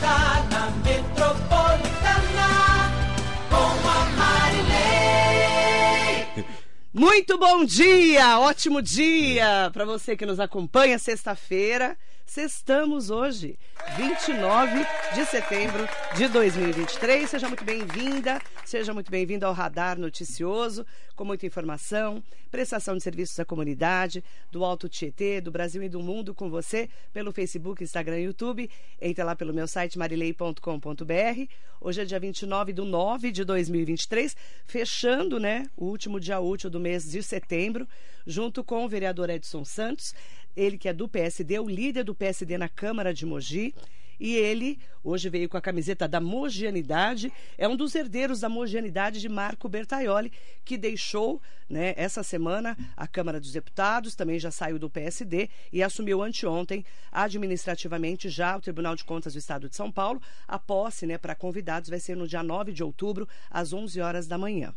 está na Metropolitana com a Marilei. Muito bom dia, ótimo dia para você que nos acompanha sexta-feira. Sextamos hoje, 29 de setembro de 2023. Seja muito bem-vinda, seja muito bem-vindo ao Radar Noticioso, com muita informação, prestação de serviços à comunidade, do Alto Tietê, do Brasil e do mundo, com você pelo Facebook, Instagram e YouTube. Entre lá pelo meu site marilei.com.br. Hoje é dia 29 de 9 de 2023, fechando né, o último dia útil do mês de setembro, junto com o vereador Edson Santos ele que é do PSD, o líder do PSD na Câmara de Mogi. E ele hoje veio com a camiseta da Mogianidade, é um dos herdeiros da Mogianidade de Marco Bertaioli, que deixou né, essa semana a Câmara dos Deputados, também já saiu do PSD e assumiu anteontem administrativamente já o Tribunal de Contas do Estado de São Paulo. A posse né, para convidados vai ser no dia 9 de outubro, às 11 horas da manhã.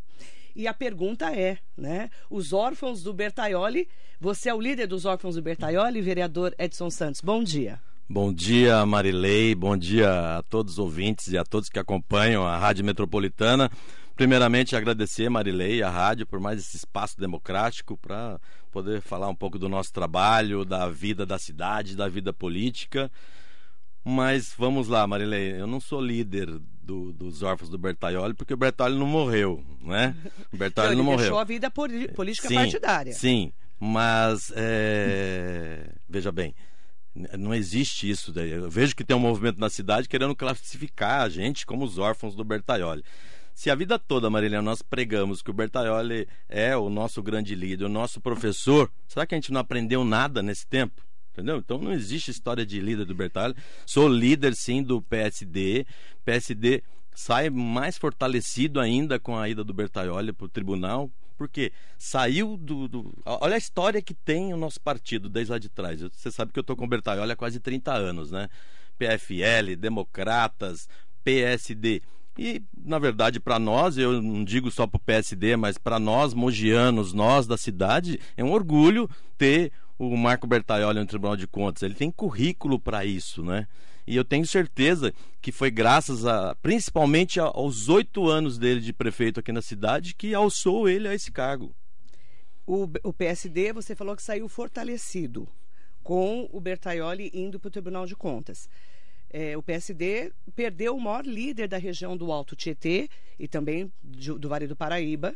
E a pergunta é, né? Os órfãos do Bertaioli, você é o líder dos órfãos do Bertaioli, vereador Edson Santos. Bom dia. Bom dia, Marilei. Bom dia a todos os ouvintes e a todos que acompanham a Rádio Metropolitana. Primeiramente, agradecer, Marilei, a rádio, por mais esse espaço democrático para poder falar um pouco do nosso trabalho, da vida da cidade, da vida política. Mas vamos lá, Marilei. Eu não sou líder do, dos órfãos do Bertaioli, porque o Bertaioli não morreu, né? O Bertaioli não, não morreu. deixou a vida política sim, partidária. Sim, mas é... veja bem, não existe isso. Eu vejo que tem um movimento na cidade querendo classificar a gente como os órfãos do Bertaioli. Se a vida toda, Marília, nós pregamos que o Bertaioli é o nosso grande líder, o nosso professor, será que a gente não aprendeu nada nesse tempo? Entendeu? Então não existe história de líder do Bertalho. Sou líder sim do PSD. PSD sai mais fortalecido ainda com a ida do Bertaioli para o tribunal, porque saiu do, do, Olha a história que tem o nosso partido desde lá de trás. Você sabe que eu estou com o Bertaioli há quase 30 anos, né? PFL, Democratas, PSD. E, na verdade, para nós, eu não digo só para o PSD, mas para nós, mogianos, nós da cidade, é um orgulho ter o Marco Bertaioli no Tribunal de Contas. Ele tem currículo para isso, né? E eu tenho certeza que foi graças a, principalmente aos oito anos dele de prefeito aqui na cidade, que alçou ele a esse cargo. O, o PSD, você falou que saiu fortalecido com o Bertaioli indo para o Tribunal de Contas. É, o PSD perdeu o maior líder da região do Alto Tietê e também do, do Vale do Paraíba,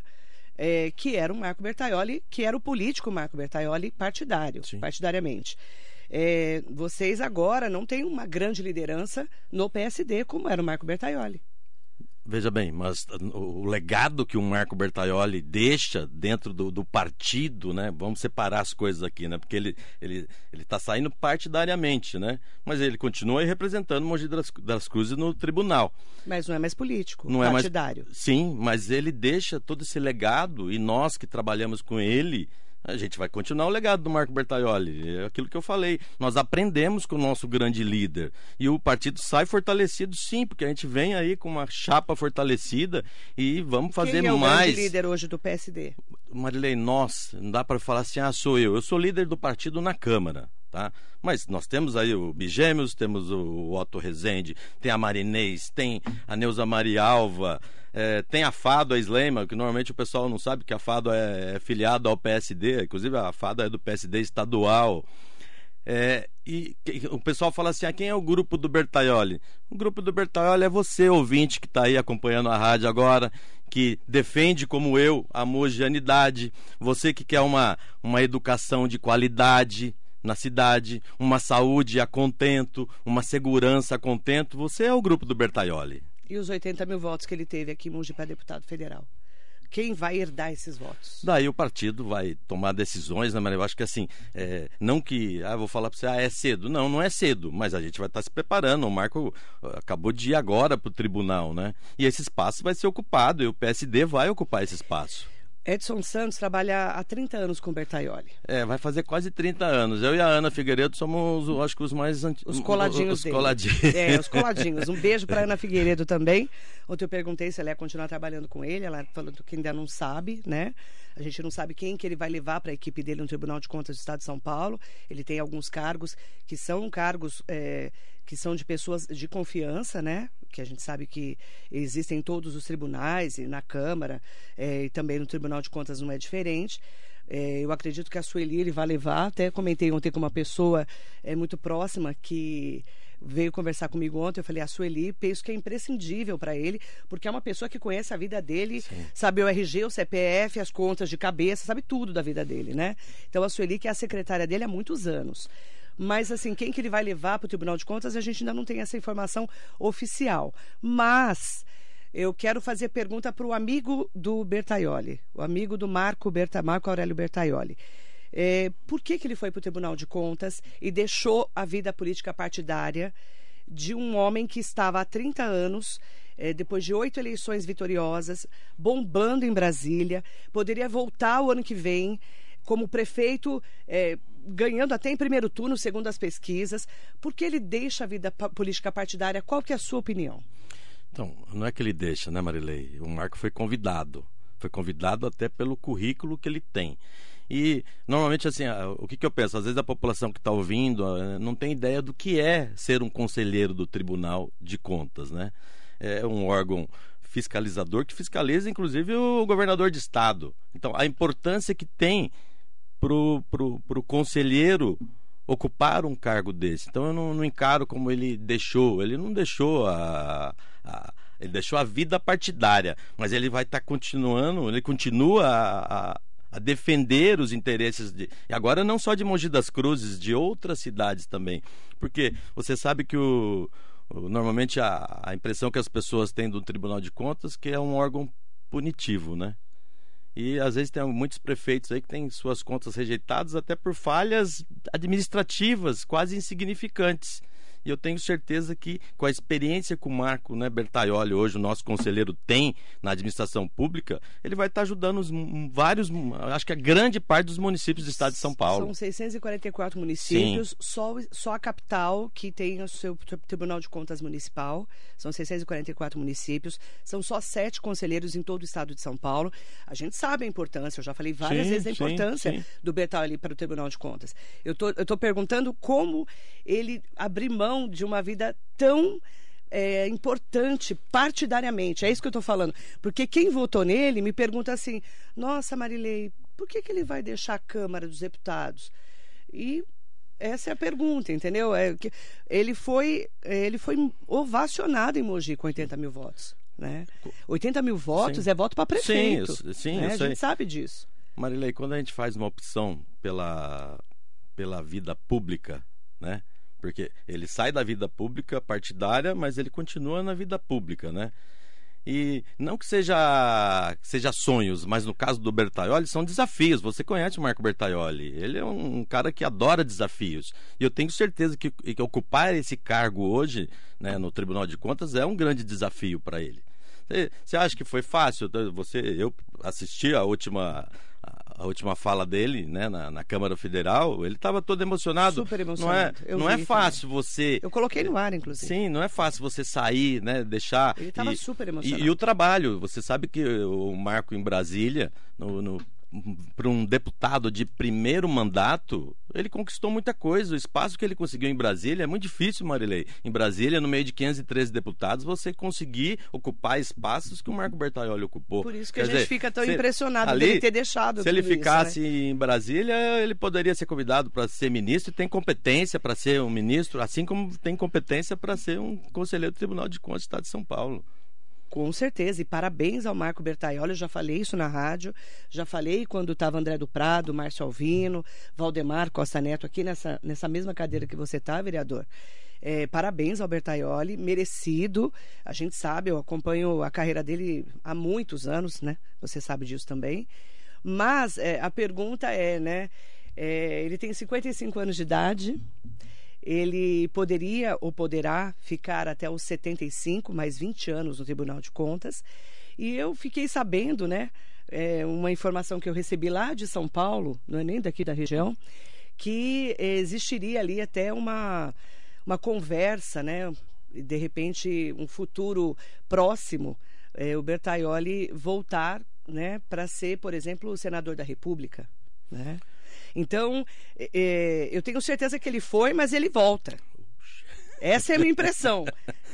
é, que era o Marco Bertaioli, que era o político Marco Bertaioli partidário, Sim. partidariamente. É, vocês agora não têm uma grande liderança no PSD como era o Marco Bertaioli. Veja bem, mas o legado que o Marco Bertaioli deixa dentro do, do, partido, né? Vamos separar as coisas aqui, né? Porque ele ele ele está saindo partidariamente, né? Mas ele continua representando Mogi das, das Cruzes no tribunal. Mas não é mais político, não partidário. É mais, sim, mas ele deixa todo esse legado e nós que trabalhamos com ele a gente vai continuar o legado do Marco Bertaioli. É aquilo que eu falei. Nós aprendemos com o nosso grande líder. E o partido sai fortalecido, sim, porque a gente vem aí com uma chapa fortalecida e vamos fazer Quem é o mais. grande líder hoje do PSD? Marilei, nós, não dá para falar assim, ah, sou eu. Eu sou líder do partido na Câmara. Tá? Mas nós temos aí o Bigêmeos, temos o Otto Rezende, tem a Marinês, tem a Neuza Marialva, é, tem a Fado, a Slema, que normalmente o pessoal não sabe que a Fado é, é filiado ao PSD, inclusive a Fado é do PSD estadual. É, e o pessoal fala assim: ah, quem é o grupo do Bertaioli? O grupo do Bertaioli é você, ouvinte, que está aí acompanhando a rádio agora, que defende, como eu, a homogeneidade, você que quer uma, uma educação de qualidade na cidade, uma saúde a contento, uma segurança a contento, você é o grupo do Bertaioli. E os 80 mil votos que ele teve aqui em Mogi para deputado federal? Quem vai herdar esses votos? Daí o partido vai tomar decisões, né, Maria? Eu acho que assim, é, não que, ah, vou falar para você, ah, é cedo. Não, não é cedo, mas a gente vai estar tá se preparando. O Marco ah, acabou de ir agora para o tribunal, né? E esse espaço vai ser ocupado e o PSD vai ocupar esse espaço. Edson Santos trabalha há 30 anos com Bertaioli. É, vai fazer quase 30 anos. Eu e a Ana Figueiredo somos, acho que os mais antigos. Os coladinhos os, dele. coladinhos. É, os coladinhos. Um beijo para Ana Figueiredo também. Ontem eu perguntei se ela ia continuar trabalhando com ele. Ela falou que ainda não sabe, né? A gente não sabe quem que ele vai levar para a equipe dele no Tribunal de Contas do Estado de São Paulo. Ele tem alguns cargos que são cargos é, que são de pessoas de confiança, né? Que a gente sabe que existem em todos os tribunais e na Câmara é, e também no Tribunal de Contas não é diferente. É, eu acredito que a Sueli ele vai levar. Até comentei ontem com uma pessoa é, muito próxima que veio conversar comigo ontem. Eu falei, a Sueli, penso que é imprescindível para ele, porque é uma pessoa que conhece a vida dele, Sim. sabe o RG, o CPF, as contas de cabeça, sabe tudo da vida dele, né? Então a Sueli, que é a secretária dele há muitos anos. Mas, assim, quem que ele vai levar para o Tribunal de Contas, a gente ainda não tem essa informação oficial. Mas eu quero fazer pergunta para o amigo do Bertaioli, o amigo do Marco, Berta, Marco Aurélio Bertaioli. É, por que, que ele foi para o Tribunal de Contas e deixou a vida política partidária de um homem que estava há 30 anos, é, depois de oito eleições vitoriosas, bombando em Brasília, poderia voltar o ano que vem como prefeito, é, ganhando até em primeiro turno, segundo as pesquisas. Por que ele deixa a vida política partidária? Qual que é a sua opinião? Então, não é que ele deixa, né, Marilei? O Marco foi convidado. Foi convidado até pelo currículo que ele tem. E normalmente assim, o que, que eu penso? Às vezes a população que está ouvindo não tem ideia do que é ser um conselheiro do Tribunal de Contas, né? É um órgão fiscalizador que fiscaliza inclusive o governador de estado. Então a importância que tem pro, pro conselheiro ocupar um cargo desse. Então eu não, não encaro como ele deixou. Ele não deixou a, a ele deixou a vida partidária, mas ele vai estar tá continuando, ele continua a, a, a defender os interesses de. E agora não só de Mogi das Cruzes, de outras cidades também. Porque você sabe que o, normalmente a, a impressão que as pessoas têm do Tribunal de Contas que é um órgão punitivo, né? E às vezes tem muitos prefeitos aí que têm suas contas rejeitadas até por falhas administrativas quase insignificantes. E eu tenho certeza que, com a experiência que o Marco né, Bertaioli, hoje o nosso conselheiro, tem na administração pública, ele vai estar ajudando os, vários, acho que a grande parte dos municípios do estado de São Paulo. São 644 municípios, só, só a capital que tem o seu Tribunal de Contas Municipal. São 644 municípios, são só sete conselheiros em todo o estado de São Paulo. A gente sabe a importância, eu já falei várias sim, vezes a importância sim, sim. do Bertaioli para o Tribunal de Contas. Eu tô, estou perguntando como ele abrir mão de uma vida tão é, importante partidariamente. É isso que eu estou falando. Porque quem votou nele me pergunta assim: nossa, Marilei, por que, que ele vai deixar a Câmara dos Deputados? E essa é a pergunta, entendeu? É que ele foi ele foi ovacionado em Mogi com 80 mil votos. Né? 80 mil votos sim. é voto para prefeito. Sim, sim né? a gente sabe disso. Marilei, quando a gente faz uma opção pela, pela vida pública, né? Porque ele sai da vida pública partidária, mas ele continua na vida pública, né? E não que seja, seja sonhos, mas no caso do Bertaioli são desafios. Você conhece o Marco Bertaioli? Ele é um, um cara que adora desafios. E eu tenho certeza que, que ocupar esse cargo hoje né, no Tribunal de Contas é um grande desafio para ele. Você acha que foi fácil? Você, eu assisti a última a última fala dele, né, na, na Câmara Federal, ele estava todo emocionado. Super emocionado. Não é, não é fácil também. você. Eu coloquei no ar, inclusive. Sim, não é fácil você sair, né, deixar. Ele estava super emocionado. E, e, o trabalho, você sabe que o Marco em Brasília, no, no para um deputado de primeiro mandato, ele conquistou muita coisa. O espaço que ele conseguiu em Brasília é muito difícil, Marilei. Em Brasília, no meio de 513 deputados, você conseguir ocupar espaços que o Marco Bertaioli ocupou. Por isso que Quer a gente dizer, fica tão se, impressionado ali, dele ter deixado Se ele ficasse isso, né? em Brasília, ele poderia ser convidado para ser ministro e tem competência para ser um ministro, assim como tem competência para ser um conselheiro do Tribunal de Contas do Estado de São Paulo. Com certeza, e parabéns ao Marco Bertaioli, eu já falei isso na rádio, já falei quando estava André do Prado, Márcio Alvino, Valdemar Costa Neto, aqui nessa, nessa mesma cadeira que você está, vereador. É, parabéns ao Bertaioli, merecido. A gente sabe, eu acompanho a carreira dele há muitos anos, né? Você sabe disso também. Mas é, a pergunta é, né? É, ele tem 55 anos de idade ele poderia ou poderá ficar até os 75, mais 20 anos no Tribunal de Contas. E eu fiquei sabendo, né, é, uma informação que eu recebi lá de São Paulo, não é nem daqui da região, que existiria ali até uma, uma conversa, né, de repente um futuro próximo, é, o Bertaioli voltar né, para ser, por exemplo, o senador da República, né? Então, é, é, eu tenho certeza que ele foi, mas ele volta. Essa é a minha impressão.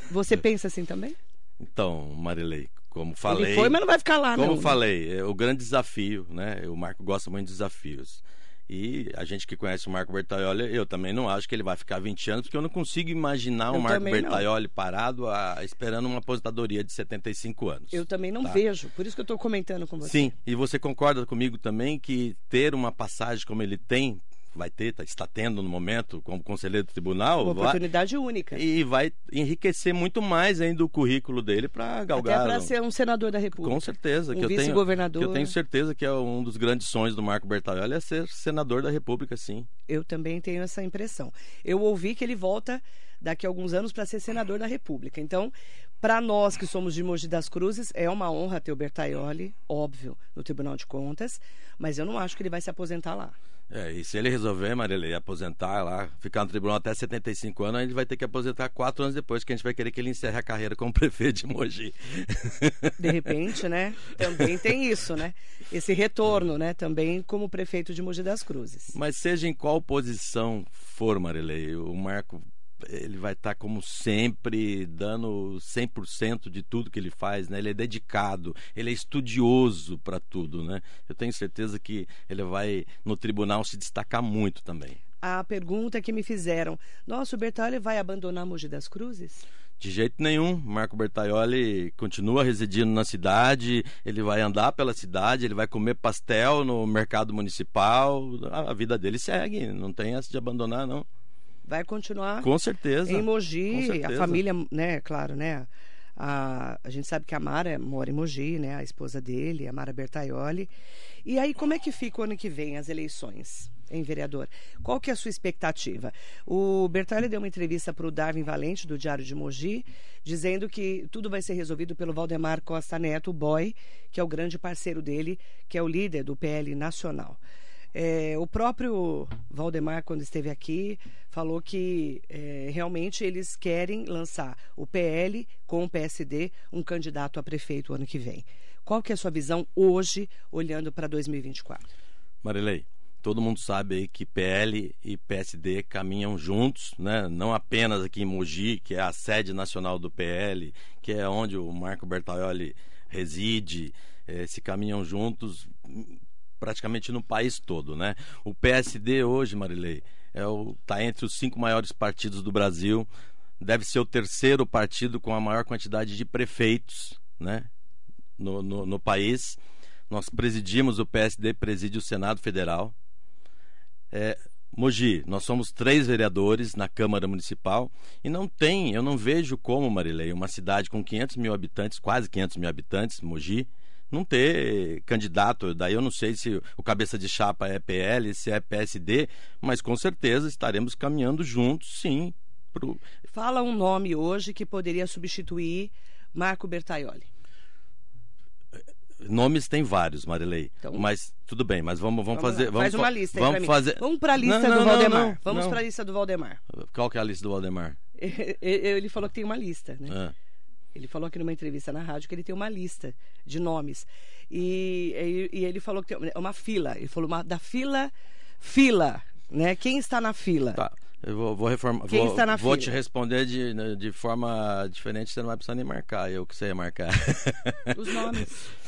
Você pensa assim também? Então, Marilei, como falei. Ele foi, mas não vai ficar lá, Como não. né? falei, é o grande desafio, né? O Marco gosta muito de desafios. E a gente que conhece o Marco Bertaioli, eu também não acho que ele vai ficar 20 anos, porque eu não consigo imaginar o Marco também não. Bertaioli parado a- esperando uma aposentadoria de 75 anos. Eu também não Tá. vejo, por isso que eu estou comentando com você. Sim, e você concorda comigo também que ter uma passagem como ele tem, vai ter, tá- está tendo no momento, como conselheiro do tribunal, Uma vai- oportunidade única. e vai enriquecer muito mais ainda o currículo dele para Até galgar. para ser um senador da República. Com certeza, Um que eu tenho, vice-governador. que eu tenho certeza que é um dos grandes sonhos do Marco Bertaioli é ser senador da República, sim. Eu também tenho essa impressão. Eu ouvi que ele volta daqui a alguns anos para ser senador da República. Então, para nós que somos de Mogi das Cruzes, é uma honra ter o Bertaioli, óbvio, no Tribunal de Contas, mas eu não acho que ele vai se aposentar lá. É, e se ele resolver, Marilei, aposentar lá, ficar no tribunal até 75 anos, ele vai ter que aposentar quatro anos depois, que a gente vai querer que ele encerre a carreira como prefeito de Mogi. De repente, né? Também tem isso, né? Esse retorno, né? Também como prefeito de Mogi das Cruzes. Mas seja em qual posição for, Marilei, o Marco ele vai estar como sempre dando 100% de tudo que ele faz, né? Ele é dedicado, ele é estudioso para tudo, né? Eu tenho certeza que ele vai no tribunal se destacar muito também. A pergunta que me fizeram, nossa, o Bertaioli vai abandonar Mogi das Cruzes? De jeito nenhum, Marco Bertaioli continua residindo na cidade, ele vai andar pela cidade, ele vai comer pastel no mercado municipal, a a vida dele segue, não tem essa de abandonar não. Vai continuar Com certeza. em Mogi, a certeza. família, né, claro, né? A, a gente sabe que a Mara mora em Mogi, né? A esposa dele, a Mara Bertaioli. E aí, como é que fica o ano que vem as eleições, hein, vereador? Qual que é a sua expectativa? O Bertaioli deu uma entrevista para o Darwin Valente, do Diário de Mogi, dizendo que tudo vai ser resolvido pelo Valdemar Costa Neto, o boy, que é o grande parceiro dele, que é o líder do PL Nacional. É, o próprio Valdemar, quando esteve aqui, falou que é, realmente eles querem lançar o PL com o PSD, um candidato a prefeito ano que vem. Qual que é a sua visão hoje, olhando para 2024? Marilei, todo mundo sabe aí que PL e PSD caminham juntos, né? Não apenas aqui em Mogi, que é a sede nacional do PL, que é onde o Marco Bertaioli reside, eh, se caminham juntos praticamente no país todo, né? O PSD hoje, Marilei, é tá entre os cinco maiores partidos do Brasil, deve ser o terceiro partido com a maior quantidade de prefeitos, né? No, no, no país. Nós presidimos o PSD, preside o Senado Federal. É, Mogi, nós somos três vereadores na Câmara Municipal e não tem, eu não vejo como, Marilei, uma cidade com 500 mil habitantes, quase 500 mil habitantes, Mogi, não ter candidato. Daí eu não sei se o cabeça de chapa é PL, se é PSD, mas com certeza estaremos caminhando juntos, sim. Pro... Fala um nome hoje que poderia substituir Marco Bertaioli. Nomes tem vários, Marilei. Então- mas tudo bem, mas vamos, vamos, Vamos fazer. lá, Vamos Faz uma lista aí vamos fazer. Vamos para a lista Não, do não, não, Valdemar. não, Vamos para a lista do Valdemar. Qual que é a lista do Valdemar? Ele falou que tem uma lista, né? Ah. Ele falou aqui numa entrevista na rádio que ele tem uma lista de nomes. E, e- e ele falou que tem uma fila. Ele falou uma, da fila, fila, né? Quem está na fila? Tá, eu vou, vou reformar. Quem vou, está na vou fila? te responder de, né, de forma diferente, você não vai precisar nem marcar, eu que sei marcar. Os nomes.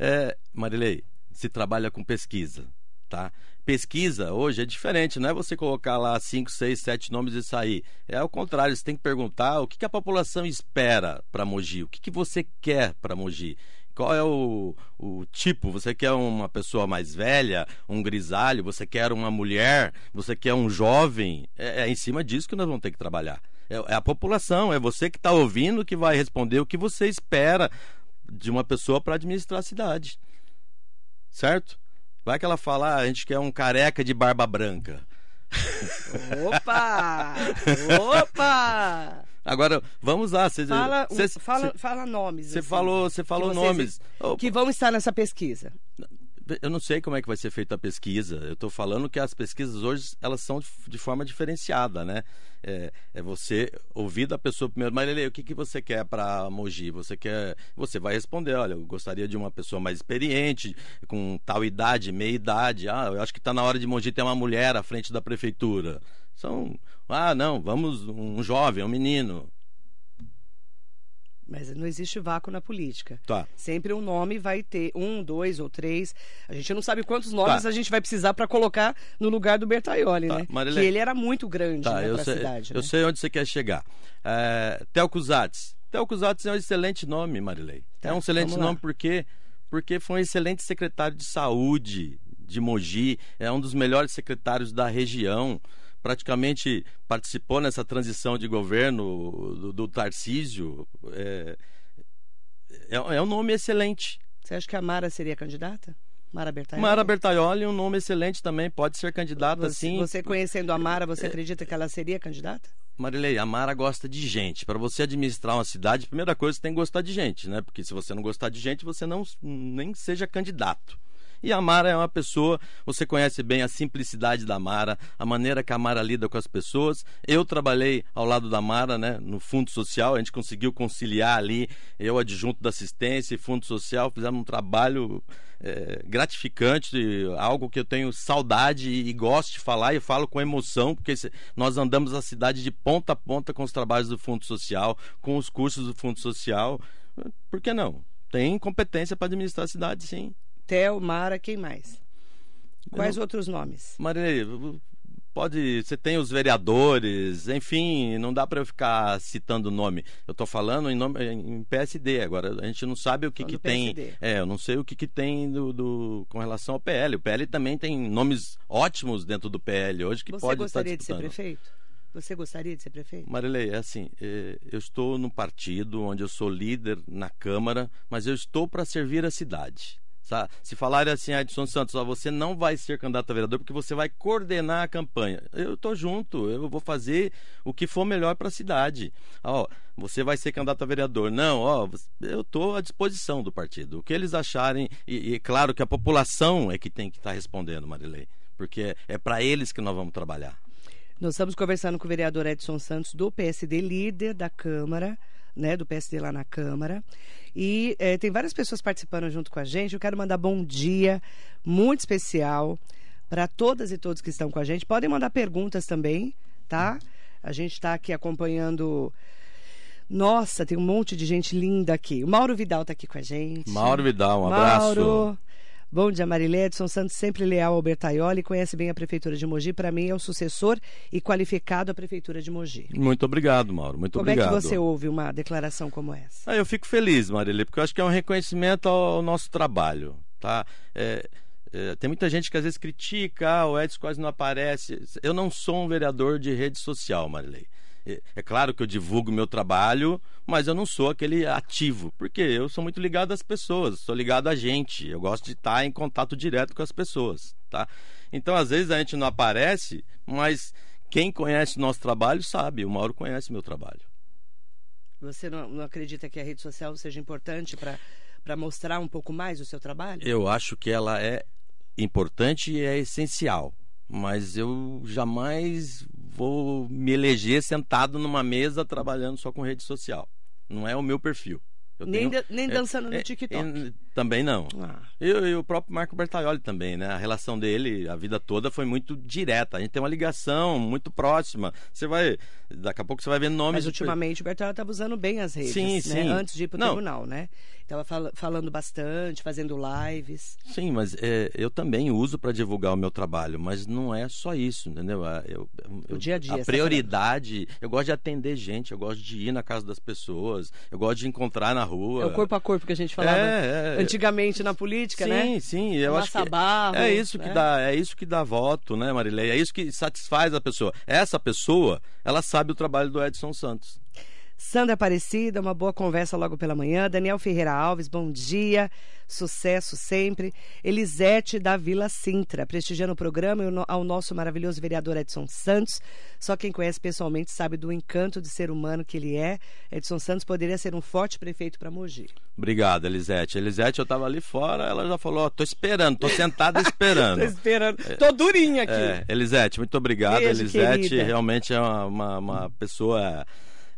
É, Marilei, se trabalha com pesquisa, tá? Pesquisa hoje é diferente, não é você colocar lá 5, 6, 7 nomes e sair. É ao contrário, você tem que perguntar o que, que a população espera para Mogi, o que, que você quer para Mogi. Qual é o, o tipo? Você quer uma pessoa mais velha, um grisalho? Você quer uma mulher? Você quer um jovem? É, é em cima disso que nós vamos ter que trabalhar. É, é a população, é você que está ouvindo que vai responder o que você espera de uma pessoa para administrar a cidade. Certo? Vai que ela fala, ah, a gente quer um careca de barba branca. Opa! Opa! Agora, vamos lá. Cê, Fala, cê- fala, cê- fala nomes. Você assim, falou, falou que vocês- nomes. Que vão estar nessa pesquisa. Eu não sei como é que vai ser feita a pesquisa. Eu estou falando que as pesquisas hoje elas são de, forma diferenciada, né? É, é, você ouvir da pessoa primeiro, mas o que, que você quer para Mogi? Você quer, você vai responder, olha, eu gostaria de uma pessoa mais experiente, com tal idade, meia idade. Ah, eu acho que está na hora de Mogi ter uma mulher à frente da prefeitura. São, ah, não, vamos um jovem, um menino. Mas não existe vácuo na política. Tá. Sempre um nome vai ter um, dois ou três. A gente não sabe quantos nomes Tá. a gente vai precisar para colocar no lugar do Bertaioli, Tá, né? Marilene. Que ele era muito grande Tá, né, para a cidade. eu né? sei onde você quer chegar. É, Telco Zatz. Telco Zatz é um excelente nome, Marilei. Tá, é um excelente nome porque, porque foi um excelente secretário de saúde de Mogi, é um dos melhores secretários da região. Praticamente participou nessa transição de governo do, do Tarcísio. É, é, é um nome excelente. Você acha que a Mara seria candidata? Mara Bertaioli? Mara Bertaioli é um nome excelente também, pode ser candidata você, sim. Você conhecendo a Mara, você acredita que ela seria candidata? Marilei, a Mara gosta de gente. Para você administrar uma cidade, a primeira coisa você tem que gostar de gente, né? Porque se você não gostar de gente, você não nem seja candidato. E a Mara é uma pessoa, você conhece bem a simplicidade da Mara, a maneira que a Mara lida com as pessoas. Eu trabalhei ao lado da Mara, né, no Fundo Social, a gente conseguiu conciliar ali, eu adjunto da assistência e Fundo Social, fizemos um trabalho é, gratificante, algo que eu tenho saudade e gosto de falar e falo com emoção, porque se- nós andamos a cidade de ponta a ponta com os trabalhos do Fundo Social, com os cursos do Fundo Social. Por que não? Tem competência para administrar a cidade, sim. Theo, Mara, quem mais? Quais Eu- outros nomes? Marilei, pode. Você tem os vereadores, enfim, não dá para eu ficar citando o nome. Eu estou falando em, nome, em PSD agora. A gente não sabe o que, que tem. É, eu não sei o que, que tem do, do- com relação ao PL. O PL também tem nomes ótimos dentro do PL hoje que Você pode gostaria estar de ser disputando. prefeito? Você gostaria de ser prefeito? Marilei, é assim, é, eu estou num partido onde eu sou líder na Câmara, mas eu estou para servir a cidade. Se falarem assim, Edson Santos, ó, você não vai ser candidato a vereador porque você vai coordenar a campanha. Eu estou junto, eu vou fazer o que for melhor para a cidade. Ó, você vai ser candidato a vereador. Não, ó, eu estou à disposição do partido. O que eles acharem, e, e claro que a população é que tem que estar respondendo, Marilei, porque é para eles que nós vamos trabalhar. Nós estamos conversando com o vereador Edson Santos, do PSD, líder da Câmara, né, do PSD lá na Câmara. E eh, tem várias pessoas participando junto com a gente. Eu quero mandar bom dia muito especial para todas e todos que estão com a gente. Podem mandar perguntas também, tá? A gente está aqui acompanhando. Nossa, tem um monte de gente linda aqui. O Mauro Vidal está aqui com a gente. Mauro Vidal, um abraço. Bom dia, Marilé. Edson Santos, sempre leal ao Bertaioli, conhece bem a Prefeitura de Mogi. Para mim, é o sucessor e qualificado à Prefeitura de Mogi. Muito obrigado, Mauro. Muito Como obrigado. é que você ouve uma declaração como essa? Ah, eu fico feliz, Marília, porque eu acho que é um reconhecimento ao nosso trabalho, tá? É, é, tem muita gente que às vezes critica, ah, o Edson quase não aparece. Eu não sou um vereador de rede social, Marilei. É, é claro que eu divulgo o meu trabalho, mas eu não sou aquele ativo, porque eu sou muito ligado às pessoas, sou ligado a gente. Eu gosto de estar em contato direto com as pessoas, tá? Então, às vezes a gente não aparece, mas quem conhece o nosso trabalho sabe, o Mauro conhece meu trabalho. Você não, não acredita que a rede social seja importante para mostrar um pouco mais o seu trabalho? Eu acho que ela é importante e é essencial, mas eu jamais vou me eleger sentado numa mesa trabalhando só com rede social. Não é o meu perfil. Eu nem, tenho- nem é- dançando no é- TikTok. é- também não. Ah, Eu e o próprio Marco Bertaioli também, né? A relação dele, a vida toda foi muito direta. A gente tem uma ligação muito próxima. Você vai, daqui a pouco você vai ver nomes. mas de- ultimamente o Bertoldo estava usando bem as redes, Sim, né? sim. Antes de ir para o tribunal, né? Estava falando bastante, fazendo lives. Sim, mas é, eu também uso para divulgar o meu trabalho, mas não é só isso, entendeu? Eu, eu- O dia a dia, A tá prioridade, eu gosto de atender gente, eu gosto de ir na casa das pessoas, eu gosto de encontrar na rua. É o corpo a corpo que a gente falava É, é. Antigamente na política, sim, né? sim, eu acho que barro, é isso que né? dá, é isso que dá voto, né, Marilei? É isso que satisfaz a pessoa. Essa pessoa, ela sabe o trabalho do Edson Santos. Sandra Aparecida, uma boa conversa logo pela manhã. Daniel Ferreira Alves, bom dia. Sucesso sempre. Elisete da Vila Sintra, prestigiando o programa ao nosso maravilhoso vereador Edson Santos. Só quem conhece pessoalmente sabe do encanto de ser humano que ele é. Edson Santos poderia ser um forte prefeito para Mogi. Obrigado, Elisete. Elisete, eu estava ali fora, ela já falou, ó, tô esperando, tô sentada esperando. tô esperando. Tô durinha aqui. É, Elisete, muito obrigado. Beijo, Elisete querida. realmente é uma, uma, uma pessoa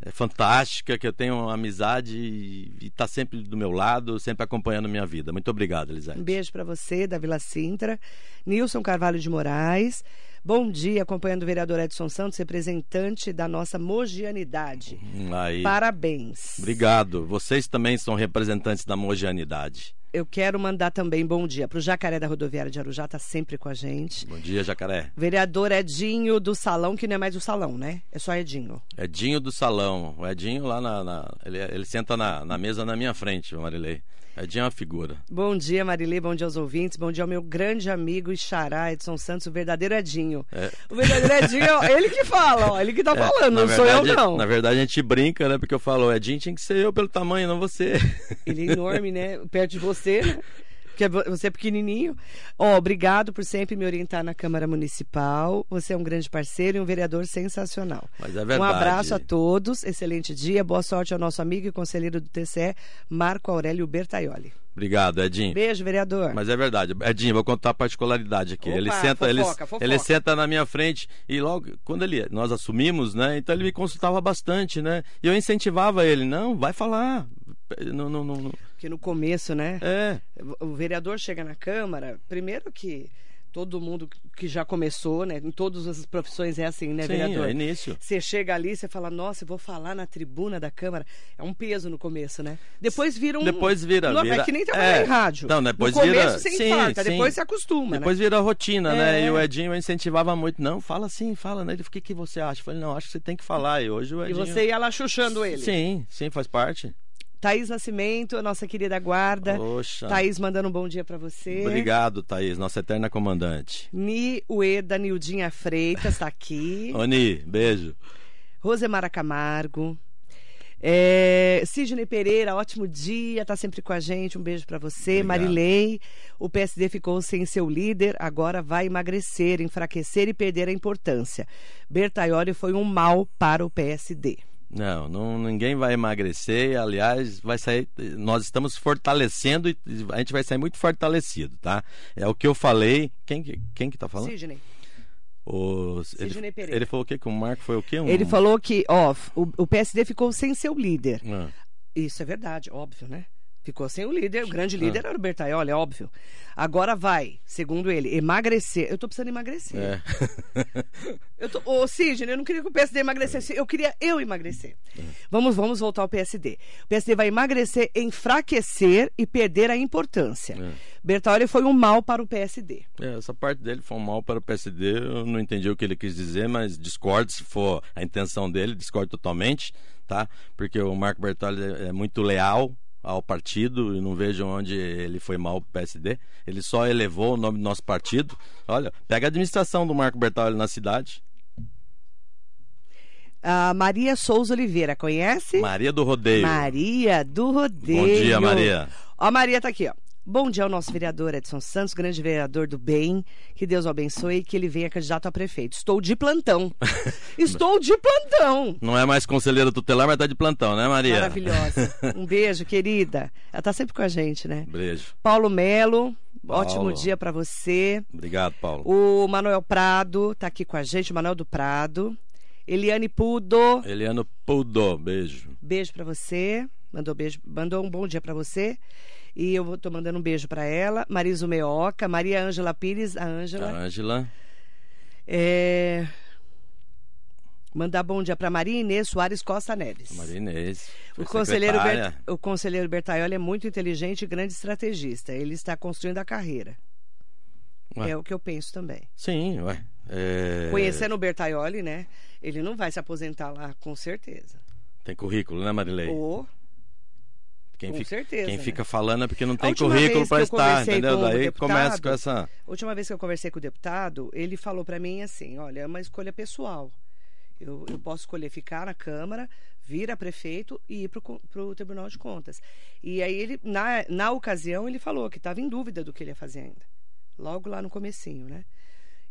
é, fantástica, que eu tenho uma amizade e está sempre do meu lado, sempre acompanhando minha vida. Muito obrigado, Elisete. Um beijo para você, da Vila Sintra. Nilson Carvalho de Moraes. Bom dia, acompanhando o vereador Edson Santos, representante da nossa mogianidade. Hum, Aí, Parabéns. Obrigado. Vocês também são representantes da mogianidade. Eu quero mandar também bom dia para o Jacaré da Rodoviária de Arujá, tá sempre com a gente. Bom dia, Jacaré. Vereador Edinho do Salão, que não é mais o Salão, né? É só Edinho. Edinho do Salão. O Edinho lá na. na- ele, ele senta na, na mesa na minha frente, Marilei. Edinho é uma figura. Bom dia, Marilê, bom dia aos ouvintes, bom dia ao meu grande amigo e xará, Edson Santos, o verdadeiro Edinho. É. O verdadeiro Edinho, ó, ele que fala, ó, ele que tá É, falando, não sou eu verdade- não. Na verdade, a gente brinca, né? Porque eu falo, o Edinho tinha que ser eu pelo tamanho, não você. Ele é enorme, né? Perto de você, né? Porque você é pequenininho. Ó, obrigado por sempre me orientar na Câmara Municipal. Você é um grande parceiro e um vereador sensacional. Mas é Um verdade. abraço a todos, excelente dia, boa sorte ao nosso amigo e conselheiro do TCE, Marco Aurélio Bertaioli. Obrigado, Edinho. Beijo, vereador. Mas é verdade. Edinho, vou contar a particularidade aqui. Opa, ele senta, ele, fofoca, fofoca. ele senta na minha frente e logo quando ele nós assumimos, né? Então ele me consultava bastante, né? E eu incentivava ele, não, vai falar. Não, não, não, não. Porque no começo, né? É, O vereador chega na Câmara, primeiro que todo mundo que já começou, né? Em todas as profissões é assim, né, sim, vereador? é início. Você chega ali, você fala, nossa, eu vou falar na tribuna da Câmara. É um peso no começo, né? Depois vira um. Depois vira- Não, vira- É que nem trabalhar é. em rádio. Não, depois no começo vira- você sim, infarta, sim. depois você acostuma, Depois né? vira rotina, né? É. E o Edinho eu incentivava muito. Não, fala assim, fala, né? Ele, o que, que você acha? Eu falei, não, acho que você tem que falar. E hoje o E Edinho... você ia lá chuchando ele. Sim, sim, faz parte. Thaís Nascimento, a nossa querida guarda. Poxa. Thaís mandando um bom dia pra você. Obrigado, Thaís, nossa eterna comandante. Ni Ueda Nildinha Freitas tá aqui. Oni, beijo. Rosemara Camargo. É, Sidney Pereira, ótimo dia, tá sempre com a gente. Um beijo pra você. Obrigado. Marilei, o PSD ficou sem seu líder, agora vai emagrecer, enfraquecer e perder a importância. Bertaioli foi um mal para o PSD. Não, não, ninguém vai emagrecer. Aliás, vai sair. Nós estamos fortalecendo e a gente vai sair muito fortalecido, tá? É o que eu falei. Quem, que- quem que tá falando? Sidney. O, Sidney ele, Pereira. ele falou o quê? Que o Marco foi o quê? Um- Ele falou que, ó, o, o PSD ficou sem seu líder. Ah, Isso é verdade, óbvio, né? Ficou sem o líder, o grande Ah. líder era o Bertaioli, é óbvio. Agora vai, segundo ele, emagrecer. Eu tô precisando emagrecer. é. Eu tô, ô, Sidney, eu não queria que o PSD emagrecesse, eu queria eu emagrecer. Vamos, vamos voltar ao PSD. O PSD vai emagrecer, enfraquecer e perder a importância. É. Bertaioli foi um mal para o PSD. É, essa parte dele foi um mal para o PSD. Eu não entendi o que ele quis dizer, mas discordo se for a intenção dele, discordo totalmente, tá? Porque o Marco Bertolli é é muito leal ao partido e não vejo onde ele foi mal o PSD. Ele só elevou o nome do nosso partido. Olha, pega a administração do Marco Bertolli na cidade. A Maria Souza Oliveira, conhece? Maria do Rodeio. Maria do Rodeio. Bom dia, Maria. Ó, a Maria tá aqui, ó. Bom dia ao nosso vereador Edson Santos, grande vereador do bem. Que Deus o abençoe e que ele venha candidato a prefeito. Estou de plantão. Estou de plantão. Não é mais conselheira tutelar, mas tá de plantão, né, Maria? Maravilhosa. Um beijo, querida. Ela tá sempre com a gente, né? Beijo. Paulo Melo, ótimo Paulo. dia pra você. Obrigado, Paulo. O Manuel Prado tá aqui com a gente, o Manuel do Prado. Eliane Pudo, Eliano Pudo, beijo. beijo pra você. Mandou beijo, mandou um bom dia pra você. E eu vou- tô mandando um beijo pra ela. Marisa Meoca, Maria Ângela Pires, a A Ângela. Ângela. É... Mandar bom dia pra Maria Inês Soares Costa Neves. Maria Inês. O conselheiro. Bert... o conselheiro Bertaioli é muito inteligente e grande estrategista. Ele está construindo a carreira. Ué. É o que eu penso também. Sim, ué. É... Conhecendo o Bertaioli, né? Ele não vai se aposentar lá, com certeza. Tem currículo, né, Marilei? Ou, Quem com fica, certeza, Quem né? fica falando é porque não tem currículo para estar, entendeu? com Daí deputado- começa com essa. a última vez que eu conversei com o deputado, ele falou pra mim assim: olha, é uma escolha pessoal. Eu, eu posso escolher ficar na Câmara, vir a prefeito e ir para o Tribunal de Contas. E aí ele, na, na ocasião, ele falou que estava em dúvida do que ele ia fazer ainda. Logo lá no comecinho, né?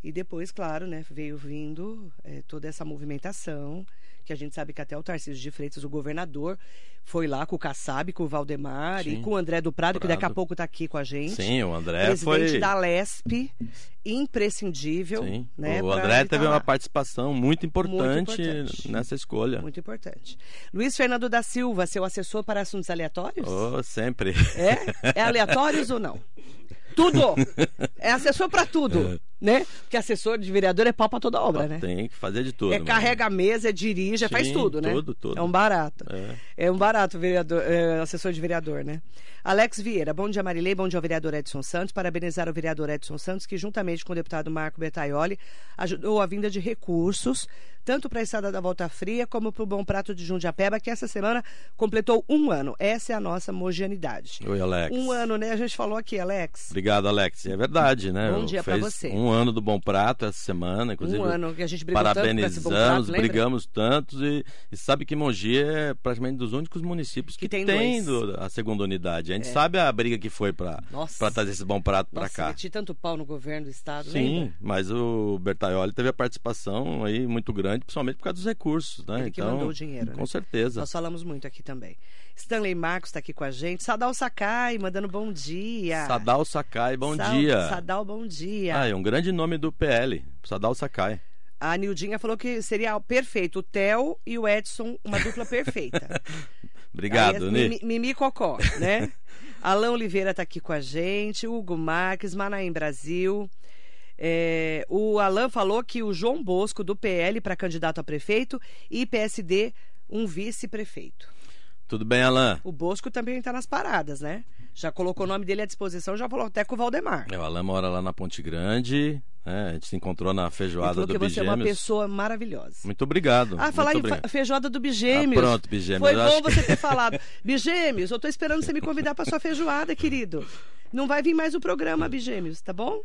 E depois, claro, né, veio vindo é, toda essa movimentação, que a gente sabe que até o Tarcísio de Freitas, o governador, foi lá com o Kassab, com o Valdemar Sim. e com o André do Prado, que daqui a Prado. pouco está aqui com a gente. Sim, o André Presidente foi. da LESP, imprescindível. Sim. Né, o André teve tá uma lá. participação muito importante, importante. nessa escolha. Muito importante. Luiz Fernando da Silva, seu assessor para assuntos aleatórios? Oh, sempre. É? É aleatórios ou não? Tudo! É assessor para tudo, né? Porque assessor de vereador é pau para toda obra, né? Tem que fazer de tudo. É mano. carrega a mesa, é dirige, é faz Sim, tudo, né? tudo, tudo. É um barato. É. É um barato vereador, é, assessor de vereador, né? Alex Vieira, bom dia Marilei, bom dia ao vereador Edson Santos. Parabenizar o vereador Edson Santos, que juntamente com o deputado Marco Bertaioli ajudou a vinda de recursos, tanto para a estrada da Volta Fria como para o Bom Prato de Jundiapeba, que essa semana completou um ano. Essa é a nossa mogianidade. Oi, Alex. Um ano, né? A gente falou aqui, Alex. Obrigado, Alex. É verdade, né? Bom dia pra Fez você. Um ano do Bom Prato essa semana, inclusive. Um ano que a gente brigou Parabenizamos, Prato, brigamos tantos e, e sabe que Mogi é praticamente dos únicos municípios que, Que tem tem. É. do- a segunda unidade. A gente sabe a briga que foi para trazer esse bom prato para cá. meti tanto pau no governo do estado, Sim, lembra? mas o Bertaioli teve a participação aí muito grande, principalmente por causa dos recursos, né? Ele que então, mandou o dinheiro, né? Com certeza. Nós falamos muito aqui também. Stanley Marcos está aqui com a gente. Sadal Sakai, mandando bom dia. Sadal Sakai, bom Sal- dia. Sadal, bom dia. Ah, é um grande nome do PL, Sadal Sakai. A Nildinha falou que seria perfeito o Theo e o Edson, uma dupla perfeita. Obrigado, Aí. Mimi, Mimi Cocó, né? Alain Oliveira está aqui com a gente, Hugo Marques, Manaim Brasil. É, o Alain falou que o João Bosco, do PL, para candidato a prefeito, e PSD, um vice-prefeito. Tudo bem, Alain? O Bosco também está nas paradas, né? Já colocou o nome dele à disposição, já falou até com o Valdemar. É, O Alain mora lá na Ponte Grande, né? a gente se encontrou na feijoada do que você é uma Bigêmeos. pessoa maravilhosa. Muito obrigado. Ah, falar em fa- feijoada do Bigêmeos. Ah, pronto, Bigêmeos, Foi bom acho que- você ter falado. Bigêmeos, eu tô esperando você me convidar para sua feijoada, querido. Não vai vir mais o programa, Bigêmeos, tá bom?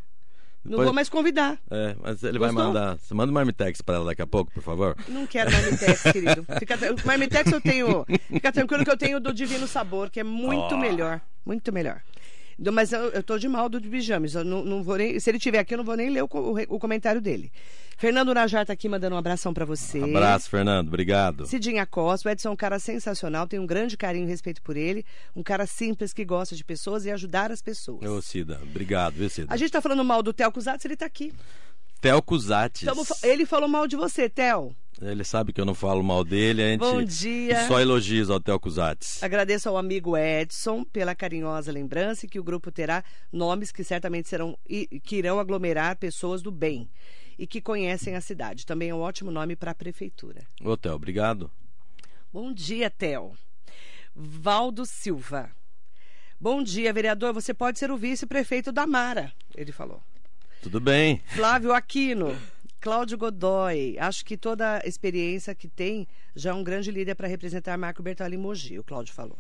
Não Depois- vou mais convidar. É, mas ele vai Gostou? mandar. Você manda um marmitex pra ela daqui a pouco, por favor. Não quero Marmitex, querido. Fica, Marmitex eu tenho. Fica tranquilo que eu tenho do Divino Sabor, que é muito Ó. melhor. Muito melhor. Mas eu, eu tô de mal do Bijames. Eu não, não vou nem, se ele tiver aqui, eu não vou nem ler o, o o comentário dele. Fernando Najar tá aqui mandando um abração para você. Abraço, Fernando. Obrigado. Cidinha Costa, o Edson é um cara sensacional, tem um grande carinho e respeito por ele, um cara simples que gosta de pessoas e ajudar as pessoas. Ô, Cida. Obrigado, viu, Cida? A gente tá falando mal do Theo Cusatz, ele tá aqui. Tamo fa- ele falou mal de você, Theo. Ele sabe que eu não falo mal dele, a gente Bom dia. só elogios ao Theo Cusates. Agradeço ao amigo Edson pela carinhosa lembrança e que o grupo terá nomes que certamente serão e que irão aglomerar pessoas do bem e que conhecem a cidade. Também é um ótimo nome para a prefeitura. Ô, Theo, obrigado. Bom dia, Theo. Valdo Silva. Bom dia, vereador. Você pode ser o vice-prefeito da Mara, ele falou. Tudo bem. Flávio Aquino. Cláudio Godoy. Acho que toda a experiência que tem já é um grande líder para representar Marco Bertoli Mogi, o Cláudio falou.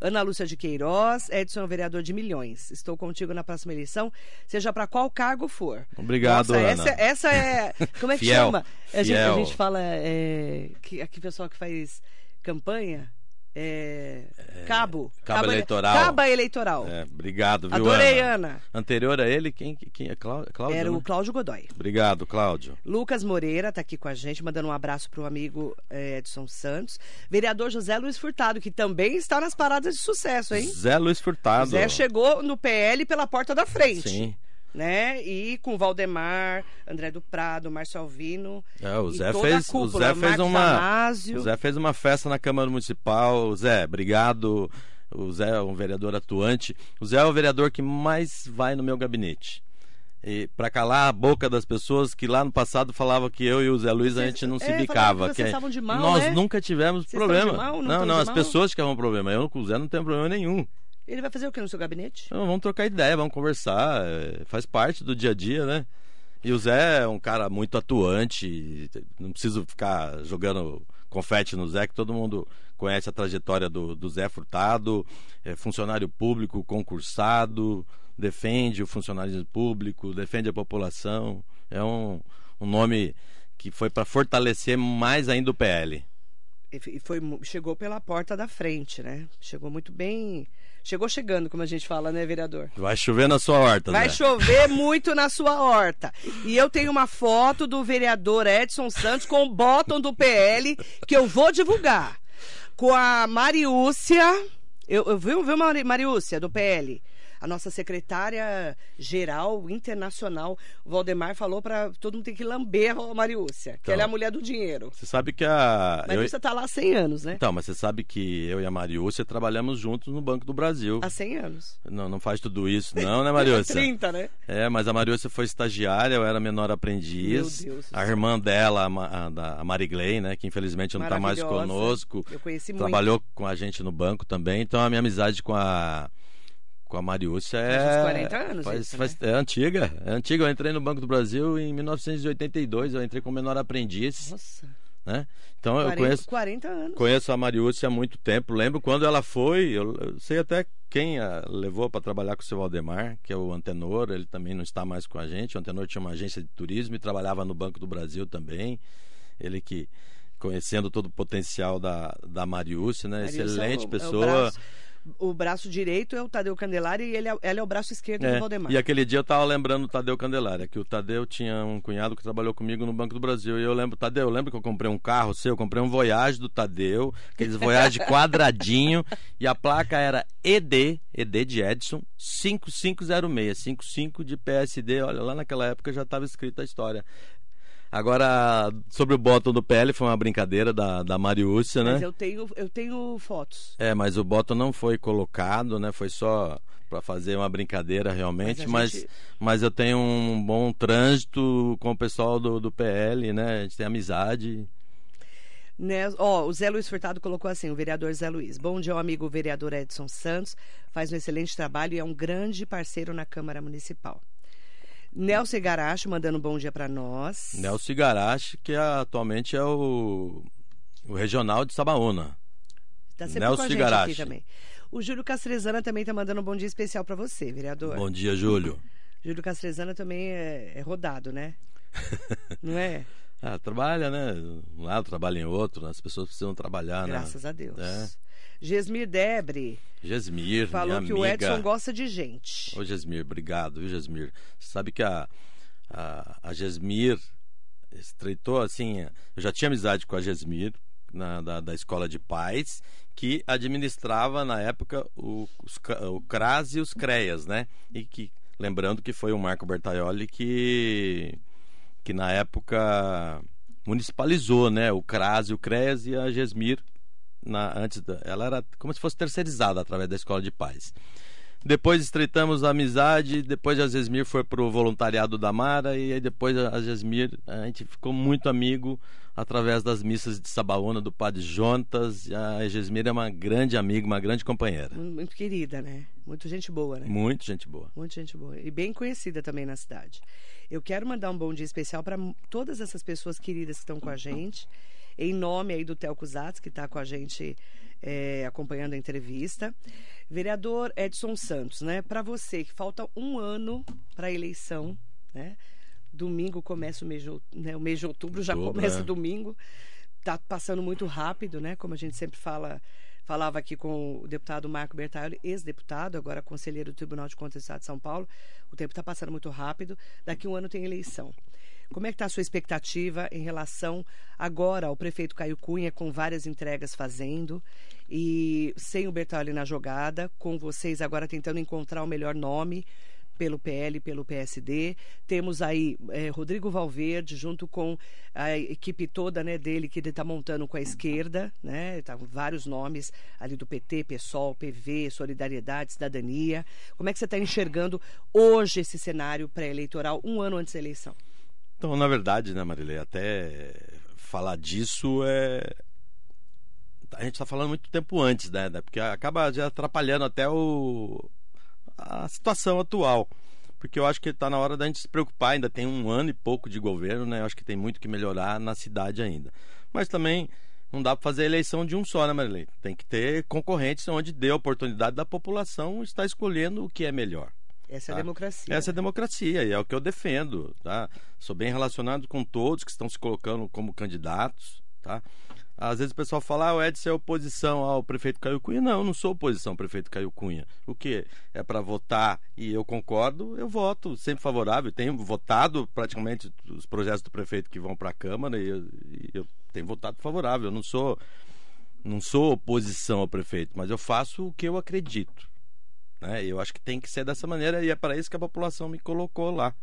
Ana Lúcia de Queiroz, Edson é um vereador de milhões. Estou contigo na próxima eleição, seja para qual cargo for. Obrigado, Nossa, Ana. Essa, essa é. Como é que Fiel, chama? A gente, a gente fala. É, que, aqui, pessoal que faz campanha. É, cabo. cabo eleitoral. Caba eleitoral. É, obrigado, viu, Adorei, Ana? Ana. Anterior a ele, quem, quem é Cláudio? Era né? o Cláudio Godoy. Obrigado, Cláudio. Lucas Moreira está aqui com a gente, mandando um abraço para o amigo eh, Edson Santos. Vereador José Luiz Furtado, que também está nas paradas de sucesso, hein? Zé Luiz Furtado. Zé chegou no PL pela porta da frente. Sim. Né? E com Valdemar, André do Prado, Márcio Alvino. É, o Zé fez, o cúpula, Zé fez Marcos uma, Damásio. o Zé fez uma festa na Câmara Municipal. Zé, obrigado. O Zé é um vereador atuante. O Zé é o vereador que mais vai no meu gabinete. E para calar a boca das pessoas que lá no passado falavam que eu e o Zé Luiz a gente não se é, bicava. que vocês estavam de mal, nós é? nunca tivemos Vocês problema. mal, não não, não, as mal? pessoas que arrumam problema. Eu com o Zé não tenho problema nenhum. Ele vai fazer o que no seu gabinete? Vamos trocar ideia, vamos conversar. é, faz parte do dia a dia, né? E o Zé é um cara muito atuante. Não preciso ficar jogando confete no Zé, que todo mundo conhece a trajetória do, do Zé Furtado. É funcionário público, concursado, defende o funcionalismo público, defende a população. É um, um nome que foi para fortalecer mais ainda o PL. E foi, chegou pela porta da frente, né? Chegou muito bem. Chegou chegando, como a gente fala, né, vereador? Vai chover na sua horta, Vai chover muito na sua horta. E eu tenho uma foto do vereador Edson Santos com o bottom do PL que eu vou divulgar. Com a Mariúcia. Eu, eu vi, viu, Mariúcia, do PL? A nossa secretária geral internacional, Valdemar, falou para todo mundo ter que lamber a Mariúcia, que Então, ela é a mulher do dinheiro. Você sabe que a. Mariúcia está lá há 100 anos, né? Então, mas você sabe que eu e a Mariúcia trabalhamos juntos no Banco do Brasil. Há 100 anos. Não, não faz tudo isso, não, né, Mariúcia? 30, né? É, mas a Mariúcia foi estagiária, eu era menor aprendiz. Meu Deus a irmã dela, a, a, Marigley, né, que infelizmente não está mais conosco, Eu conheci muito. trabalhou com a gente no banco também. Então a minha amizade com a com a Mariúcia Faz é uns 40 anos faz- isso, faz- é antiga, é antiga. Eu entrei no Banco do Brasil em 1982, eu entrei como menor aprendiz, Nossa, né? Então eu 40, conheço 40 anos. Conheço a Mariúcia há muito tempo. Lembro quando ela foi, eu, eu sei até quem a levou para trabalhar com o seu Valdemar, que é o Antenor, ele também não está mais com a gente. O Antenor tinha uma agência de turismo e trabalhava no Banco do Brasil também. Ele que, conhecendo todo o potencial da, da Mariúcia, né? Mariúcia é Excelente é o pessoa. braço- O braço direito é o Tadeu Candelária e ele é, ela é o braço esquerdo É, do Valdemar. E aquele dia eu tava lembrando o Tadeu Candelária, que o Tadeu tinha um cunhado que trabalhou comigo no Banco do Brasil. E eu lembro, Tadeu, eu lembro que eu comprei um carro seu, eu comprei um Voyage do Tadeu, aqueles Voyage quadradinho, e a placa era ED, ED de Edson, 5506, 55 de PSD. Olha, lá naquela época já estava escrita a história. Agora, sobre o bottom do PL, foi uma brincadeira da, da Mariúcia, né? Mas eu tenho, eu tenho fotos. É, mas o bottom não foi colocado, né? Foi só para fazer uma brincadeira realmente, Mas a mas, gente- mas eu tenho um bom trânsito com o pessoal do, do PL, né? A gente tem amizade. Né? Ó, o Zé Luiz Furtado colocou assim, o vereador Zé Luiz. Bom dia, amigo vereador Edson Santos. Faz um excelente trabalho e é um grande parceiro na Câmara Municipal. Nelson Garacho mandando um bom dia para nós. Nelson Igarashi, que é- atualmente é o, o regional de Sabaúna. Tá sempre Nelson com a gente Igarashi. aqui também. O Júlio Castrezana também tá mandando um bom dia especial para você, vereador. Bom dia, Júlio. Júlio Castrezana também é, é rodado, né? Não é? Ah, trabalha, né? Um lado trabalha em outro, né? as pessoas precisam trabalhar, Graças né? a Deus. É. Gesmir Debre Gesmir, falou minha que o amiga. Edson gosta de gente. Ô, Gesmir, obrigado, viu, Gesmir? Você sabe que a, a, a Gesmir estreitou, assim, eu já tinha amizade com a Gesmir, na, da, da escola de pais, que administrava, na época, o, os, o CRAS e os CREAS, né? E que, lembrando que foi o Marco Bertaioli que, que na época, municipalizou, né? O CRAS o CREAS e a Gesmir, na, antes da, ela era como se fosse terceirizada através da escola de pais. Depois estreitamos a amizade, depois a Gesmir foi pro voluntariado da Mara e aí depois a Gesmir, a gente ficou muito amigo através das missas de Sabaúna do Padre Jontas. A Gesmir é uma grande amiga, uma grande companheira. Muito querida, né? Muito gente boa, né? Muito gente boa. Muita gente boa. E bem conhecida também na cidade. Eu quero mandar um bom dia especial para todas essas pessoas queridas que estão com a gente. Em nome aí do Telco Zatz, que está com a gente é, acompanhando a entrevista. Vereador Edson Santos, né? Para você que falta um ano para a eleição, né? Domingo começa o mês de, né? o mês de outubro, já Outubro, começa é. domingo. Tá passando muito rápido, né? Como a gente sempre fala, falava aqui com o deputado Marco Bertaioli, ex-deputado, agora conselheiro do Tribunal de Contas do Estado de São Paulo. O tempo está passando muito rápido. Daqui um ano tem eleição. Como é que está a sua expectativa em relação agora ao prefeito Caio Cunha, com várias entregas fazendo, e sem o Bertaioli na jogada, com vocês agora tentando encontrar o melhor nome pelo PL pelo PSD. Temos aí eh, Rodrigo Valverde, junto com a equipe toda né, dele, que ele está montando com a esquerda, né? Tá, vários nomes ali do PT, PSOL, PV, Solidariedade, Cidadania. Como é que você está enxergando hoje esse cenário pré-eleitoral, um ano antes da eleição? Então, na verdade, né, Marilei, até falar disso é. A gente está falando muito tempo antes, né? né, Porque acaba já atrapalhando até o... a situação atual. Porque eu acho que está na hora da gente se preocupar. Ainda tem um ano e pouco de governo, né? Eu acho que tem muito que melhorar na cidade ainda. Mas também não dá para fazer eleição de um só, né, Marilei? Tem que ter concorrentes onde dê a oportunidade da população estar escolhendo o que é melhor. Essa é a tá? democracia. Essa é a democracia e é o que eu defendo, tá? Sou bem relacionado com todos que estão se colocando como candidatos, tá? Às vezes o pessoal fala, ah, o Edson é oposição ao prefeito Caio Cunha. Não, eu não sou oposição ao prefeito Caio Cunha. O que é para votar e eu concordo, eu voto, sempre favorável. Tenho votado praticamente os projetos do prefeito que vão para a Câmara e eu, e eu tenho votado favorável. Eu não sou, não sou oposição ao prefeito, mas eu faço o que eu acredito. Né? Eu acho que tem que ser dessa maneira e é para isso que a população me colocou lá.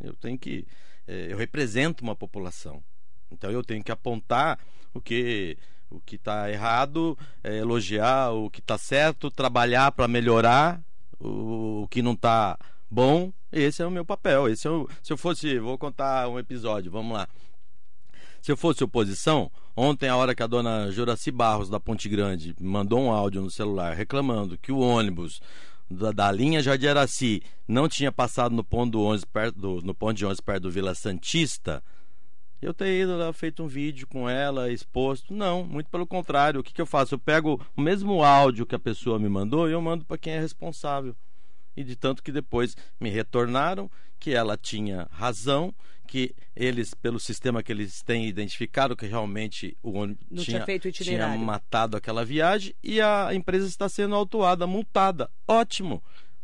Eu tenho que. eh, Eu represento uma população. Então eu tenho que apontar o que o que está errado, eh, elogiar o que está certo, trabalhar para melhorar o, o que não está bom. Esse é o meu papel. Esse é o, se eu fosse, vou contar um episódio. Vamos lá. Se eu fosse oposição, ontem, a hora que a dona Juraci Barros, da Ponte Grande, mandou um áudio no celular reclamando que o ônibus da, da linha Jardim Araci não tinha passado no ponto, do ônibus, perto do, no ponto de ônibus perto do Vila Santista, eu teria ido lá, feito um vídeo com ela, exposto. Não, muito pelo contrário. O que, que eu faço? Eu pego o mesmo áudio que a pessoa me mandou e eu mando para quem é responsável. E de tanto que depois me retornaram que ela tinha razão, que eles, pelo sistema que eles têm identificado, que realmente o ônibus tinha tinha itinerário. matado aquela viagem e a empresa está sendo autuada, multada. Ótimo.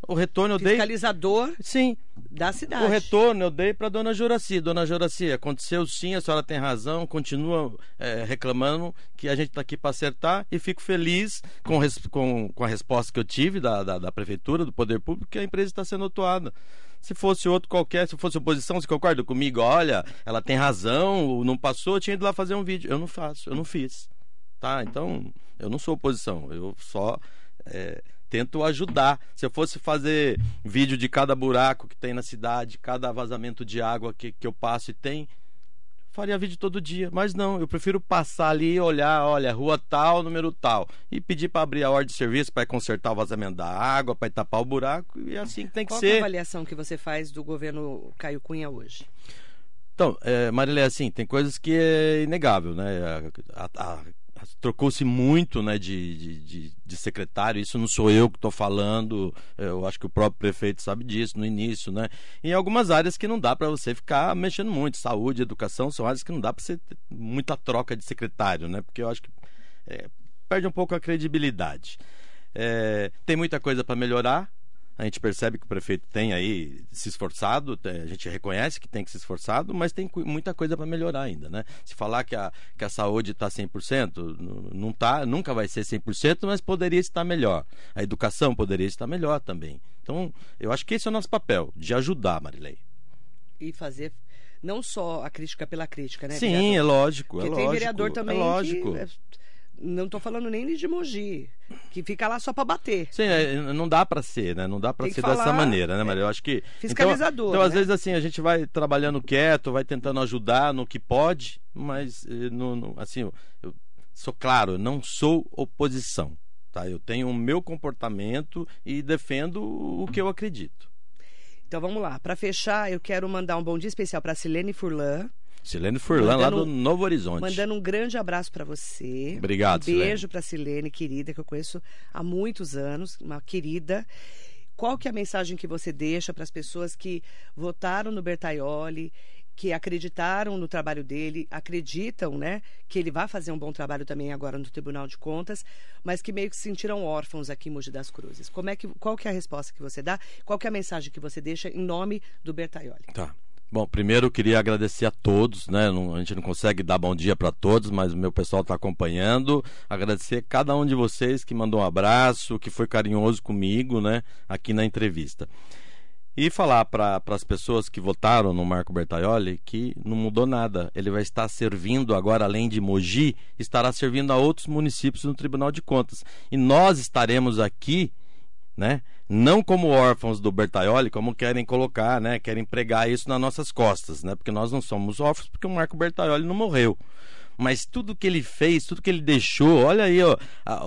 O retorno eu dei. Fiscalizador Sim, da cidade. o retorno eu dei para dona Juraci. Dona Juraci, aconteceu sim, a senhora tem razão, continua eh, reclamando que a gente está aqui para acertar e fico feliz com, res- com, com a resposta que eu tive da, da, da prefeitura, do poder público, que a empresa está sendo atuada. Se fosse outro qualquer, se fosse oposição, você concorda comigo? Olha, ela tem razão, não passou, eu tinha ido lá fazer um vídeo. Eu não faço, eu não fiz. Tá? Então, eu não sou oposição, eu só é, tento ajudar. Se eu fosse fazer vídeo de cada buraco que tem na cidade, cada vazamento de água que, que eu passo e tem, faria vídeo todo dia. Mas não, eu prefiro passar ali e olhar, olha, rua tal, número tal, e pedir para abrir a ordem de serviço para consertar o vazamento da água, para tapar o buraco, e é assim que tem que Qual é a ser. avaliação que você faz do governo Caio Cunha hoje? Então, é, Marilé, assim, tem coisas que é inegável, né? A- a- a- Trocou-se muito né, de, de, de- de secretário, isso não sou eu que estou falando, eu acho que o próprio prefeito sabe disso no início, né? Em algumas áreas que não dá para você ficar mexendo muito, saúde, educação, são áreas que não dá para você ter muita troca de secretário, né? Porque eu acho que é, perde um pouco a credibilidade. É, tem muita coisa para melhorar. A gente percebe que o prefeito tem aí se esforçado, a gente reconhece que tem que se esforçado, mas tem muita coisa para melhorar ainda, né? Se falar que a, que a saúde está 100%, n- não tá, nunca vai ser 100%, mas poderia estar melhor. A educação poderia estar melhor também. Então, eu acho que esse é o nosso papel, de ajudar, Marilei. E fazer não só a crítica pela crítica, né? Sim, vereador? é lógico, é Porque lógico. tem vereador também é lógico. que é, não estou falando nem de Mogi, que fica lá só para bater. Sim, é, não dá pra ser, né? Não dá que ser dessa maneira, né? Mas eu acho que Fiscalizador, Então, então às né? vezes assim a gente vai trabalhando quieto, vai tentando ajudar no que pode, mas eh, no- assim eu, sou claro, não sou oposição, tá? Eu tenho o meu comportamento e defendo o que eu acredito. Então vamos lá. Para fechar, eu quero mandar um bom dia especial para Silene Furlan, Silene Furlan lá Mandando- do Novo Horizonte. mandando um grande abraço para você. Obrigado, Um beijo para Silene, querida, que eu conheço há muitos anos, uma querida. Qual que é a mensagem que você deixa para as pessoas que votaram no Bertaioli, que acreditaram no trabalho dele, acreditam, né, que ele vai fazer um bom trabalho também agora no Tribunal de Contas, mas que meio que se sentiram órfãos aqui em Mogi das Cruzes. Como é que, qual que é a resposta que você dá? Qual que é a mensagem que você deixa em nome do Bertaioli? Tá. Bom, primeiro eu queria agradecer a todos, né? Não- a gente não consegue dar bom dia para todos, mas o meu pessoal está acompanhando. Agradecer a cada um de vocês que mandou um abraço, que foi carinhoso comigo, né? Aqui na entrevista. E falar para as pessoas que votaram no Marco Bertaioli que não mudou nada. Ele vai estar servindo agora, além de Mogi, estará servindo a outros municípios no Tribunal de Contas. E nós estaremos aqui né? Não como órfãos do Bertaioli, como querem colocar, né? Querem pregar isso nas nossas costas, né? Porque nós não somos órfãos, porque o Marco Bertaioli não morreu. Mas tudo que ele fez, tudo que ele deixou, olha aí, ó,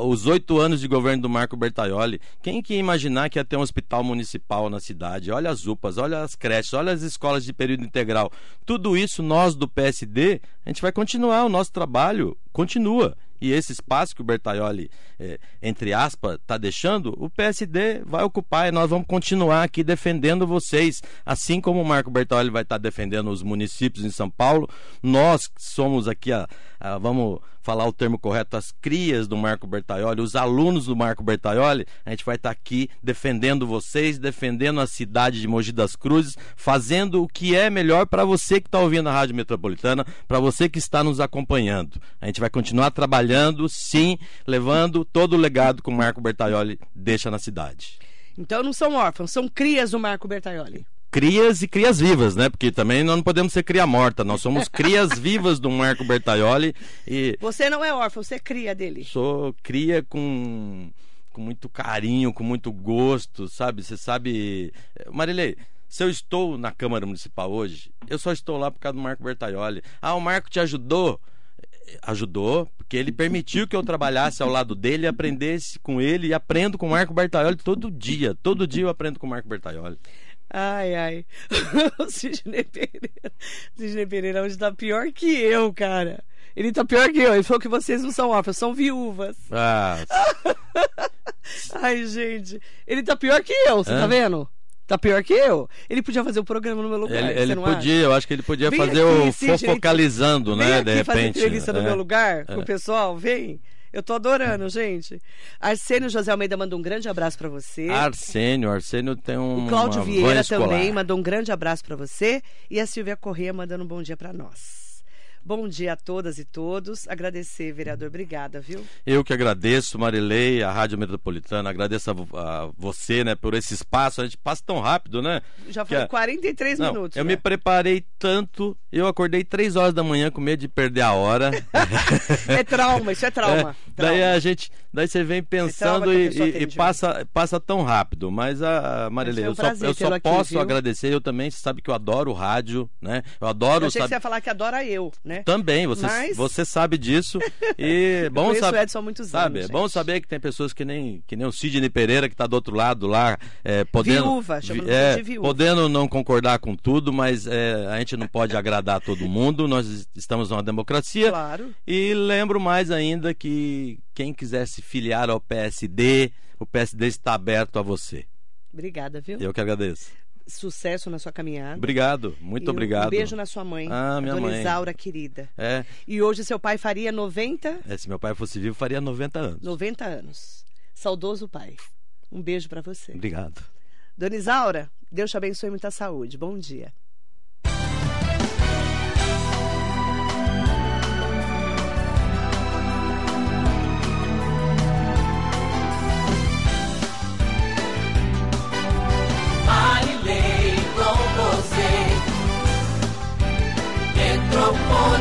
os oito anos de governo do Marco Bertaioli. Quem que ia imaginar que ia ter um hospital municipal na cidade? Olha as UPAs, olha as creches, olha as escolas de período integral. Tudo isso, nós do PSD, a gente vai continuar, o nosso trabalho continua. e esse espaço que o Bertaioli, é, entre aspas, está deixando, o PSD vai ocupar e nós vamos continuar aqui defendendo vocês, assim como o Marco Bertaioli vai estar tá defendendo os municípios em São Paulo, nós somos aqui a, a vamos falar o termo correto, as crias do Marco Bertaioli, os alunos do Marco Bertaioli, a gente vai estar tá aqui defendendo vocês, defendendo a cidade de Mogi das Cruzes, fazendo o que é melhor para você que está ouvindo a Rádio Metropolitana, para você que está nos acompanhando. A gente vai continuar trabalhando, sim, levando todo o legado que o Marco Bertaioli deixa na cidade. Então não são órfãos, são crias do Marco Bertaioli crias e crias vivas, né? Porque também nós não podemos ser cria morta, nós somos crias vivas do Marco Bertaioli e Você não é órfão, você é cria dele. Sou cria com com muito carinho, com muito gosto, sabe? Você sabe, Marilei, se eu estou na Câmara Municipal hoje, eu só estou lá por causa do Marco Bertaioli. Ah, o Marco te ajudou? Ajudou, porque ele permitiu que eu trabalhasse ao lado dele, aprendesse com ele e aprendo com o Marco Bertaioli todo dia. Todo dia eu aprendo com o Marco Bertaioli. Ai, ai. o Sidney Pereira. Sidney Pereira hoje tá pior que eu, cara. Ele tá pior que eu. Ele falou que vocês não são órfãos, são viúvas. Ah. ai, gente. Ele tá pior que eu, você tá vendo? Tá pior que eu. Ele podia fazer o programa no meu lugar. Ele, ele podia, acha? eu acho que ele podia vem fazer aqui, o Sidney, focalizando, né? de repente. Fazer entrevista no é, meu lugar é. com o pessoal, vem. Eu tô adorando, gente. Arsênio José Almeida mandou um grande abraço para você. Arsênio, Arsênio tem um. O Cláudio Vieira também mandou um grande abraço para você. E a Silvia Corrêa mandando um bom dia para nós. Bom dia a todas e todos. Agradecer, vereador. Obrigada, viu? Eu que agradeço, Marilei, a Rádio Metropolitana. Agradeço a, a você, né, por esse espaço. A gente passa tão rápido, né? Já foi 43 Não, minutos. Eu né? me preparei tanto. Eu acordei 3 horas da manhã com medo de perder a hora. é trauma, isso é trauma. É, trauma. Daí a gente. Daí você vem é pensando é e, e, e, passa, passa tão rápido. Mas a, a Marilei, um eu só, eu só posso viu? agradecer. Eu também, você sabe que eu adoro rádio, né? Eu adoro. Eu achei sabe... que você ia falar que adora eu, né? Também, você, Mas... você sabe disso. E bom saber. Edson há muitos sabe, anos. É bom saber que tem pessoas que nem, que nem o Sidney Pereira, que está do outro lado lá, é, podendo. Viúva, é, de viúva. Podendo não concordar com tudo, mas é, a gente não pode agradar todo mundo. Nós estamos numa democracia. Claro. E lembro mais ainda que quem quiser se filiar ao PSD, o PSD está aberto a você. Obrigada, viu? Eu que agradeço sucesso na sua caminhada. Obrigado, muito e obrigado. Um beijo na sua mãe, ah, minha Dona mãe. Isaura querida. É. E hoje seu pai faria 90? É, se meu pai fosse vivo, faria 90 anos. 90 anos. Saudoso pai. Um beijo para você. Obrigado. Dona Isaura, Deus te abençoe muita saúde. Bom dia.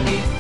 You.